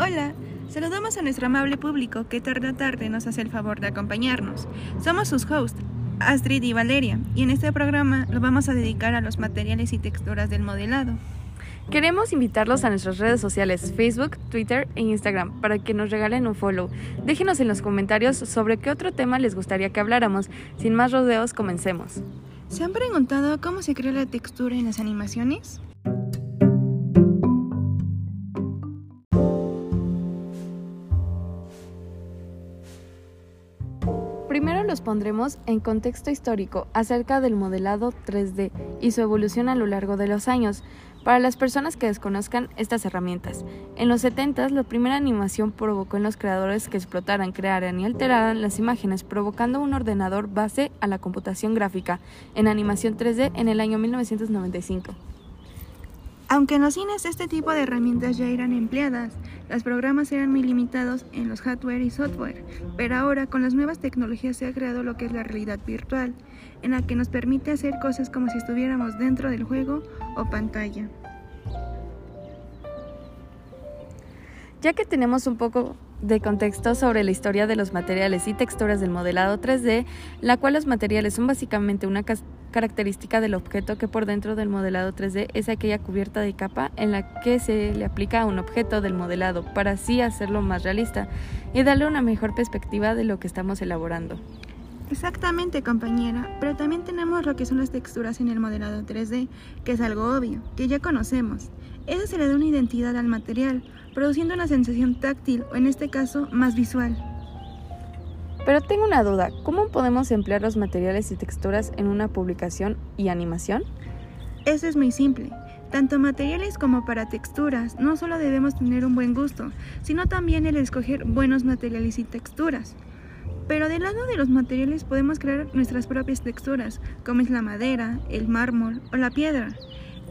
Hola, saludamos a nuestro amable público que tarde a tarde nos hace el favor de acompañarnos. Somos sus hosts, Astrid y Valeria, y en este programa lo vamos a dedicar a los materiales y texturas del modelado. Queremos invitarlos a nuestras redes sociales Facebook, Twitter e Instagram para que nos regalen un follow. Déjenos en los comentarios sobre qué otro tema les gustaría que habláramos. Sin más rodeos, comencemos. ¿Se han preguntado cómo se crea la textura en las animaciones? Primero los pondremos en contexto histórico acerca del modelado 3D y su evolución a lo largo de los años. Para las personas que desconozcan estas herramientas, en los 70 la primera animación provocó en los creadores que explotaran, crearan y alteraran las imágenes, provocando un ordenador base a la computación gráfica en animación 3D en el año 1995. Aunque en los cines este tipo de herramientas ya eran empleadas, los programas eran muy limitados en los hardware y software, pero ahora con las nuevas tecnologías se ha creado lo que es la realidad virtual, en la que nos permite hacer cosas como si estuviéramos dentro del juego o pantalla. Ya que tenemos un poco de contexto sobre la historia de los materiales y texturas del modelado 3D, la cual los materiales son básicamente una característica del objeto que por dentro del modelado 3D es aquella cubierta de capa en la que se le aplica a un objeto del modelado para así hacerlo más realista y darle una mejor perspectiva de lo que estamos elaborando. Exactamente, compañera, pero también tenemos lo que son las texturas en el modelado 3D, que es algo obvio, que ya conocemos. Eso se le da una identidad al material, produciendo una sensación táctil o en este caso más visual. Pero tengo una duda, ¿cómo podemos emplear los materiales y texturas en una publicación y animación? Eso es muy simple. Tanto materiales como para texturas, no solo debemos tener un buen gusto, sino también el escoger buenos materiales y texturas. Pero del lado de los materiales podemos crear nuestras propias texturas, como es la madera, el mármol o la piedra.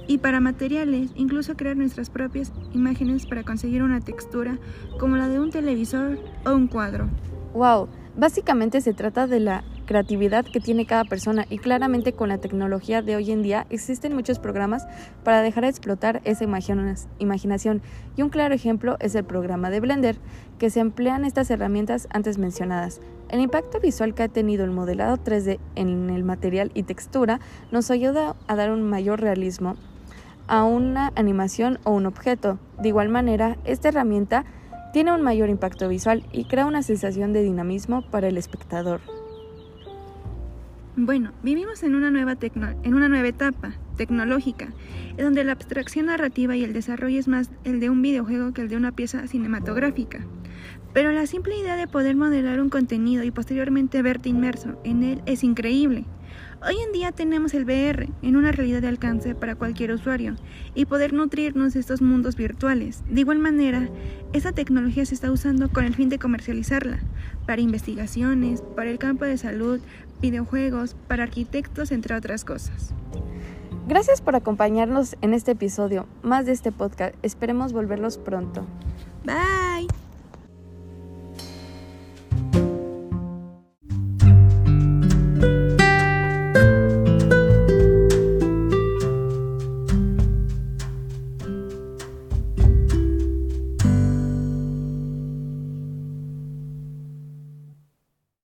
Y para materiales, incluso crear nuestras propias imágenes para conseguir una textura como la de un televisor o un cuadro. ¡Wow! Básicamente se trata de la creatividad que tiene cada persona y claramente con la tecnología de hoy en día existen muchos programas para dejar de explotar esa imaginación y un claro ejemplo es el programa de Blender, que se emplean estas herramientas antes mencionadas. El impacto visual que ha tenido el modelado 3D en el material y textura nos ayuda a dar un mayor realismo a una animación o un objeto. De igual manera, esta herramienta tiene un mayor impacto visual y crea una sensación de dinamismo para el espectador. Bueno, vivimos en una nueva, en una nueva etapa tecnológica, en donde la abstracción narrativa y el desarrollo es más el de un videojuego que el de una pieza cinematográfica. Pero la simple idea de poder modelar un contenido y posteriormente verte inmerso en él es increíble. Hoy en día tenemos el VR en una realidad de alcance para cualquier usuario y poder nutrirnos de estos mundos virtuales. De igual manera, esta tecnología se está usando con el fin de comercializarla para investigaciones, para el campo de salud, videojuegos, para arquitectos, entre otras cosas. Gracias por acompañarnos en este episodio más de este podcast. Esperemos volverlos pronto. Bye.